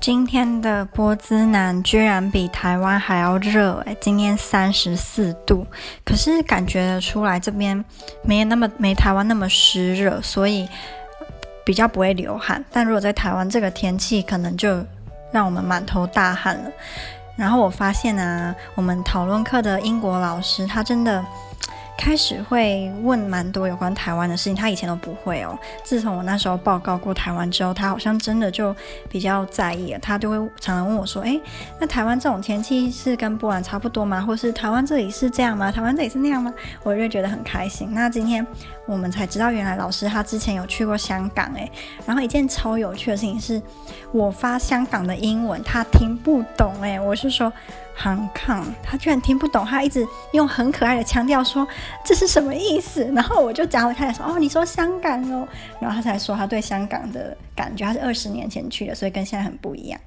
今天的波兹南居然比台湾还要热诶，今天三十四度，可是感觉得出来这边没有那么没台湾那么湿热，所以比较不会流汗。但如果在台湾这个天气，可能就让我们满头大汗了。然后我发现啊，我们讨论课的英国老师他真的。开始会问蛮多有关台湾的事情，他以前都不会哦。自从我那时候报告过台湾之后，他好像真的就比较在意了。他就会常常问我说：“诶，那台湾这种天气是跟波兰差不多吗？或是台湾这里是这样吗？台湾这里是那样吗？”我就觉得很开心。那今天我们才知道，原来老师他之前有去过香港诶。然后一件超有趣的事情是，我发香港的英文，他听不懂诶。我是说。Hong Kong，他居然听不懂，他一直用很可爱的腔调说，这是什么意思？然后我就讲了，他说哦，你说香港哦，然后他才说他对香港的感觉，他是二十年前去的，所以跟现在很不一样。